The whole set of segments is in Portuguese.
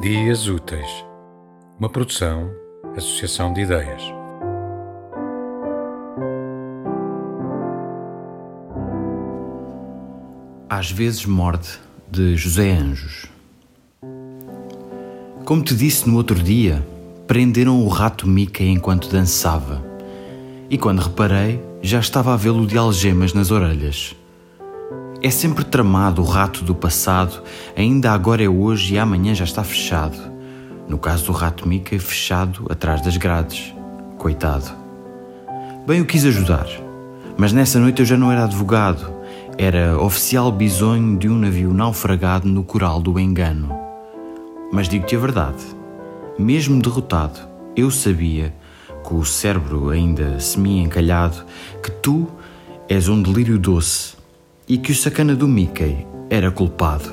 Dias Úteis, uma produção, associação de ideias. Às vezes morde, de José Anjos. Como te disse no outro dia, prenderam o rato Mickey enquanto dançava. E quando reparei, já estava a vê-lo de algemas nas orelhas. É sempre tramado o rato do passado, ainda agora é hoje e amanhã já está fechado. No caso do rato Mickey, fechado atrás das grades. Coitado. Bem, o quis ajudar, mas nessa noite eu já não era advogado, era oficial bisonho de um navio naufragado no coral do engano. Mas digo-te a verdade, mesmo derrotado, eu sabia, com o cérebro ainda semi-encalhado, que tu és um delírio doce e que o sacana do Mickey era culpado.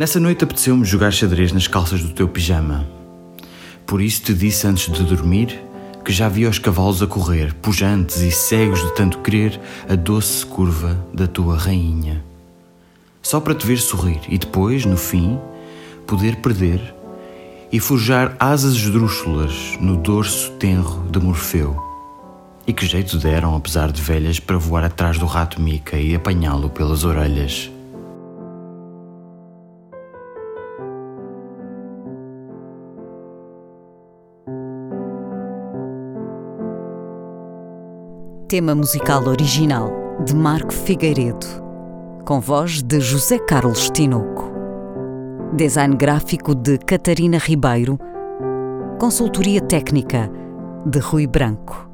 Nessa noite apeteceu-me jogar xadrez nas calças do teu pijama. Por isso te disse antes de dormir que já via os cavalos a correr, pujantes e cegos de tanto querer a doce curva da tua rainha. Só para te ver sorrir e depois, no fim, poder perder e forjar asas esdrúxulas no dorso tenro de Morfeu. E que jeito deram, apesar de velhas, para voar atrás do rato Mica e apanhá-lo pelas orelhas. Tema musical original de Marco Figueiredo, com voz de José Carlos Tinoco. Design gráfico de Catarina Ribeiro. Consultoria técnica de Rui Branco.